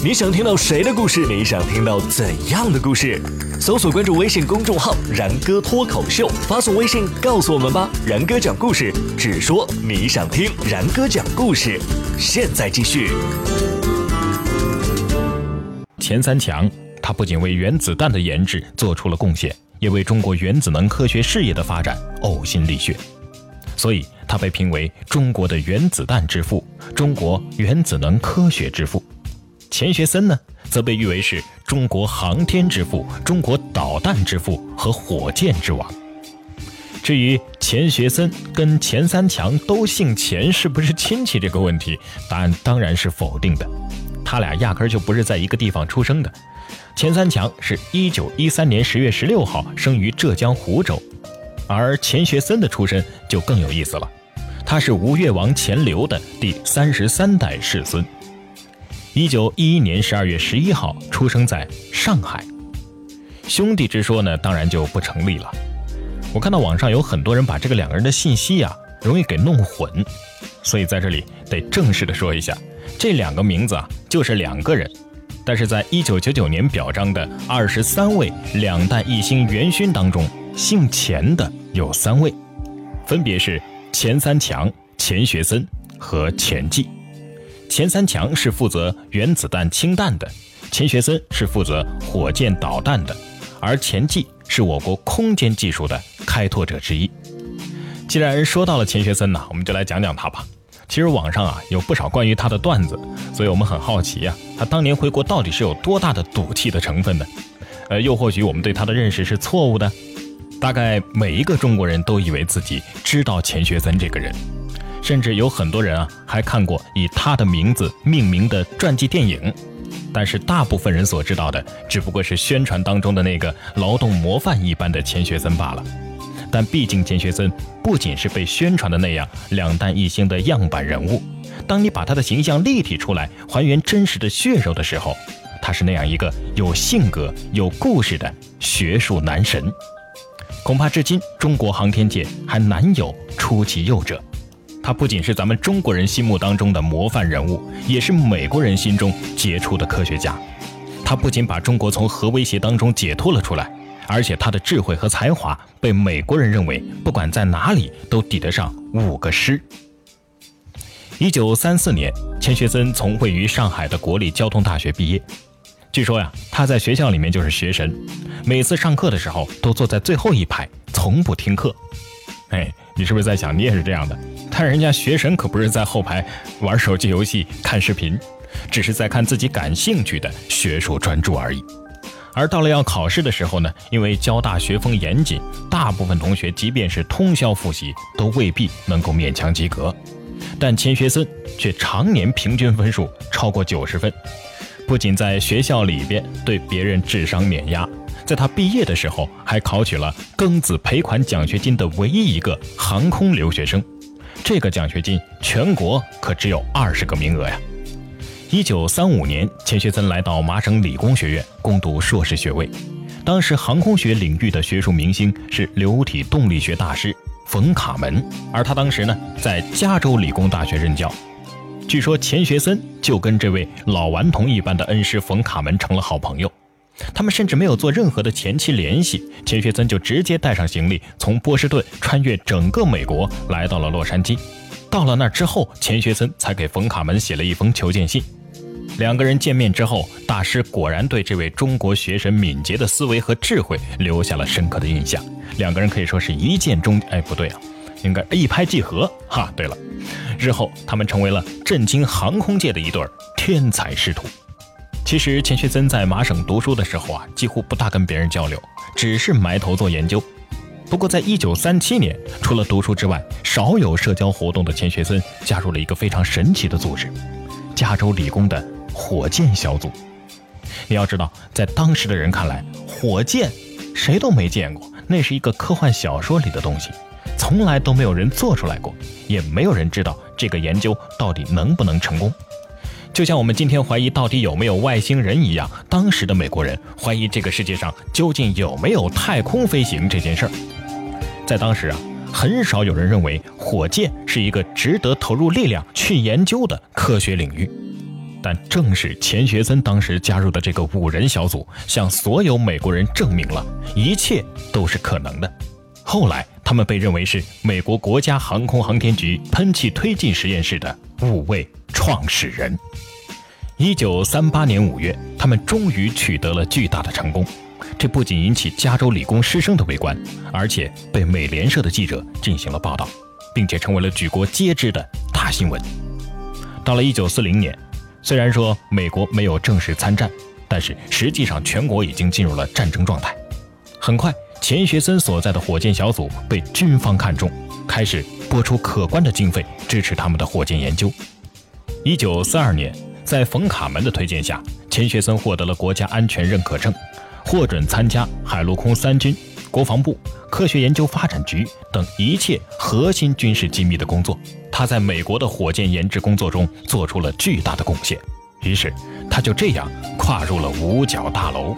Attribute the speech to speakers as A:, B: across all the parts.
A: 你想听到谁的故事？你想听到怎样的故事？搜索关注微信公众号“然哥脱口秀”，发送微信告诉我们吧。然哥讲故事，只说你想听。然哥讲故事，现在继续。
B: 钱三强，他不仅为原子弹的研制做出了贡献，也为中国原子能科学事业的发展呕心沥血，所以他被评为中国的原子弹之父，中国原子能科学之父。钱学森呢，则被誉为是中国航天之父、中国导弹之父和火箭之王。至于钱学森跟钱三强都姓钱是不是亲戚这个问题，答案当然是否定的。他俩压根儿就不是在一个地方出生的。钱三强是一九一三年十月十六号生于浙江湖州，而钱学森的出身就更有意思了，他是吴越王钱镠的第三十三代世孙。一九一一年十二月十一号出生在上海，兄弟之说呢，当然就不成立了。我看到网上有很多人把这个两个人的信息啊，容易给弄混，所以在这里得正式的说一下，这两个名字啊，就是两个人。但是在一九九九年表彰的二十三位两弹一星元勋当中，姓钱的有三位，分别是钱三强、钱学森和钱骥。钱三强是负责原子弹氢弹的，钱学森是负责火箭导弹的，而钱骥是我国空间技术的开拓者之一。既然说到了钱学森呢，我们就来讲讲他吧。其实网上啊有不少关于他的段子，所以我们很好奇呀，他当年回国到底是有多大的赌气的成分呢？呃，又或许我们对他的认识是错误的。大概每一个中国人都以为自己知道钱学森这个人。甚至有很多人啊，还看过以他的名字命名的传记电影，但是大部分人所知道的，只不过是宣传当中的那个劳动模范一般的钱学森罢了。但毕竟钱学森不仅是被宣传的那样两弹一星的样板人物，当你把他的形象立体出来，还原真实的血肉的时候，他是那样一个有性格、有故事的学术男神。恐怕至今中国航天界还难有出其右者。他不仅是咱们中国人心目当中的模范人物，也是美国人心中杰出的科学家。他不仅把中国从核威胁当中解脱了出来，而且他的智慧和才华被美国人认为，不管在哪里都抵得上五个师。一九三四年，钱学森从位于上海的国立交通大学毕业。据说呀，他在学校里面就是学神，每次上课的时候都坐在最后一排，从不听课。哎，你是不是在想，你也是这样的？但人家学神可不是在后排玩手机游戏、看视频，只是在看自己感兴趣的学术专注而已。而到了要考试的时候呢，因为交大学风严谨，大部分同学即便是通宵复习，都未必能够勉强及格。但钱学森却常年平均分数超过九十分，不仅在学校里边对别人智商碾压。在他毕业的时候，还考取了庚子赔款奖学金的唯一一个航空留学生。这个奖学金全国可只有二十个名额呀！一九三五年，钱学森来到麻省理工学院攻读硕士学位。当时航空学领域的学术明星是流体动力学大师冯卡门，而他当时呢在加州理工大学任教。据说钱学森就跟这位老顽童一般的恩师冯卡门成了好朋友。他们甚至没有做任何的前期联系，钱学森就直接带上行李，从波士顿穿越整个美国，来到了洛杉矶。到了那之后，钱学森才给冯卡门写了一封求见信。两个人见面之后，大师果然对这位中国学神敏捷的思维和智慧留下了深刻的印象。两个人可以说是一见钟，哎，不对啊，应该一拍即合。哈，对了，日后他们成为了震惊航空界的一对天才师徒。其实钱学森在麻省读书的时候啊，几乎不大跟别人交流，只是埋头做研究。不过，在一九三七年，除了读书之外，少有社交活动的钱学森加入了一个非常神奇的组织——加州理工的火箭小组。你要知道，在当时的人看来，火箭谁都没见过，那是一个科幻小说里的东西，从来都没有人做出来过，也没有人知道这个研究到底能不能成功。就像我们今天怀疑到底有没有外星人一样，当时的美国人怀疑这个世界上究竟有没有太空飞行这件事儿。在当时啊，很少有人认为火箭是一个值得投入力量去研究的科学领域。但正是钱学森当时加入的这个五人小组，向所有美国人证明了一切都是可能的。后来，他们被认为是美国国家航空航天局喷气推进实验室的五位创始人。一九三八年五月，他们终于取得了巨大的成功。这不仅引起加州理工师生的围观，而且被美联社的记者进行了报道，并且成为了举国皆知的大新闻。到了一九四零年。虽然说美国没有正式参战，但是实际上全国已经进入了战争状态。很快，钱学森所在的火箭小组被军方看中，开始拨出可观的经费支持他们的火箭研究。一九四二年，在冯卡门的推荐下，钱学森获得了国家安全认可证，获准参加海陆空三军、国防部、科学研究发展局等一切核心军事机密的工作。他在美国的火箭研制工作中做出了巨大的贡献，于是他就这样跨入了五角大楼。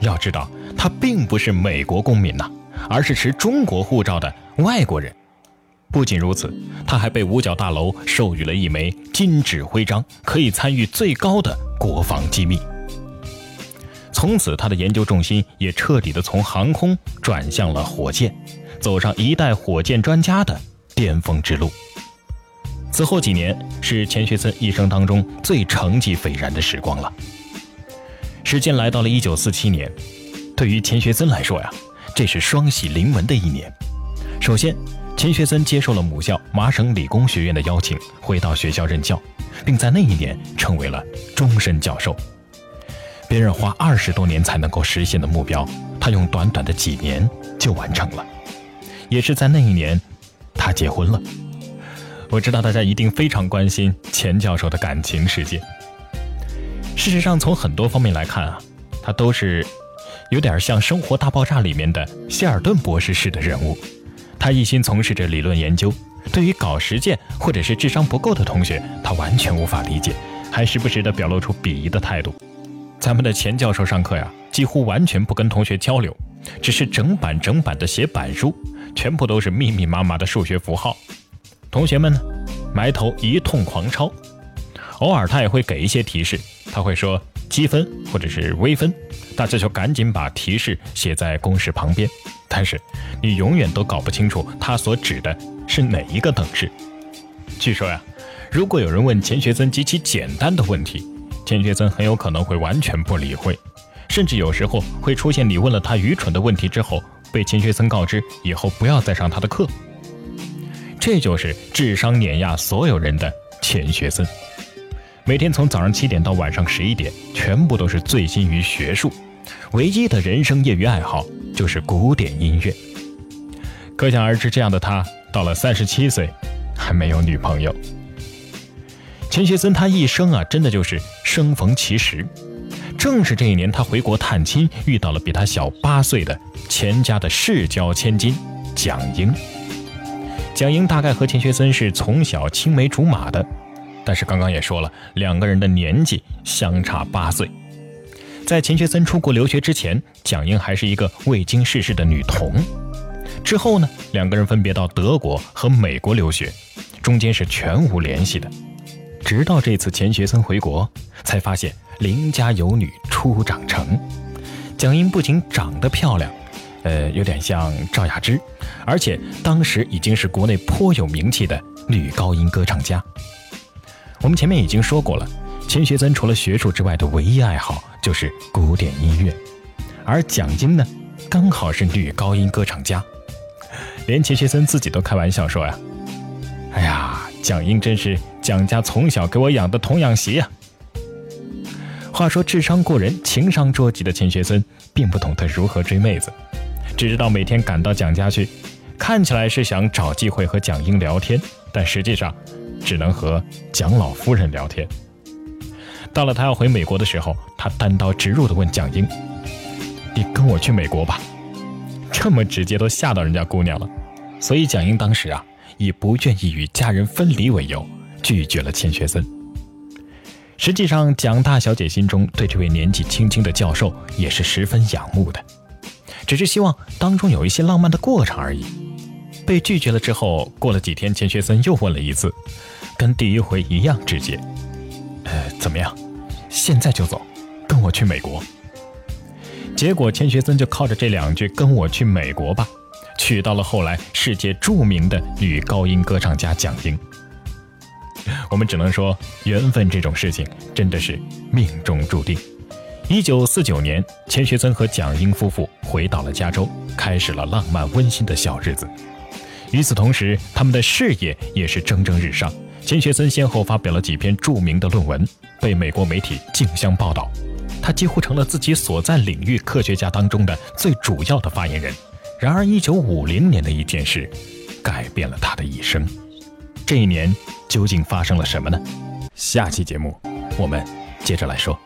B: 要知道，他并不是美国公民呐，而是持中国护照的外国人。不仅如此，他还被五角大楼授予了一枚金指徽章，可以参与最高的国防机密。从此，他的研究重心也彻底的从航空转向了火箭，走上一代火箭专家的巅峰之路。此后几年是钱学森一生当中最成绩斐然的时光了。时间来到了一九四七年，对于钱学森来说呀，这是双喜临门的一年。首先，钱学森接受了母校麻省理工学院的邀请，回到学校任教，并在那一年成为了终身教授。别人花二十多年才能够实现的目标，他用短短的几年就完成了。也是在那一年，他结婚了。我知道大家一定非常关心钱教授的感情世界。事实上，从很多方面来看啊，他都是有点像《生活大爆炸》里面的谢尔顿博士式的人物。他一心从事着理论研究，对于搞实践或者是智商不够的同学，他完全无法理解，还时不时的表露出鄙夷的态度。咱们的钱教授上课呀，几乎完全不跟同学交流，只是整板整板的写板书，全部都是密密麻麻的数学符号。同学们呢，埋头一通狂抄，偶尔他也会给一些提示，他会说积分或者是微分，大家就赶紧把提示写在公式旁边。但是你永远都搞不清楚他所指的是哪一个等式。据说呀，如果有人问钱学森极其简单的问题，钱学森很有可能会完全不理会，甚至有时候会出现你问了他愚蠢的问题之后，被钱学森告知以后不要再上他的课。这就是智商碾压所有人的钱学森，每天从早上七点到晚上十一点，全部都是醉心于学术，唯一的人生业余爱好就是古典音乐。可想而知，这样的他到了三十七岁还没有女朋友。钱学森他一生啊，真的就是生逢其时，正是这一年，他回国探亲，遇到了比他小八岁的钱家的世交千金蒋英。蒋英大概和钱学森是从小青梅竹马的，但是刚刚也说了，两个人的年纪相差八岁。在钱学森出国留学之前，蒋英还是一个未经世事的女童。之后呢，两个人分别到德国和美国留学，中间是全无联系的。直到这次钱学森回国，才发现邻家有女初长成。蒋英不仅长得漂亮。呃，有点像赵雅芝，而且当时已经是国内颇有名气的女高音歌唱家。我们前面已经说过了，钱学森除了学术之外的唯一爱好就是古典音乐，而蒋英呢，刚好是女高音歌唱家。连钱学森自己都开玩笑说呀：“哎呀，蒋英真是蒋家从小给我养的童养媳呀。”话说智商过人、情商捉急的钱学森，并不懂得如何追妹子。只知道每天赶到蒋家去，看起来是想找机会和蒋英聊天，但实际上只能和蒋老夫人聊天。到了他要回美国的时候，他单刀直入地问蒋英：“你跟我去美国吧。”这么直接都吓到人家姑娘了，所以蒋英当时啊，以不愿意与家人分离为由，拒绝了钱学森。实际上，蒋大小姐心中对这位年纪轻轻的教授也是十分仰慕的。只是希望当中有一些浪漫的过程而已。被拒绝了之后，过了几天，钱学森又问了一次，跟第一回一样直接：“呃，怎么样？现在就走，跟我去美国。”结果钱学森就靠着这两句“跟我去美国吧”，娶到了后来世界著名的女高音歌唱家蒋英。我们只能说，缘分这种事情真的是命中注定。一九四九年，钱学森和蒋英夫妇回到了加州，开始了浪漫温馨的小日子。与此同时，他们的事业也是蒸蒸日上。钱学森先后发表了几篇著名的论文，被美国媒体竞相报道。他几乎成了自己所在领域科学家当中的最主要的发言人。然而，一九五零年的一件事，改变了他的一生。这一年究竟发生了什么呢？下期节目我们接着来说。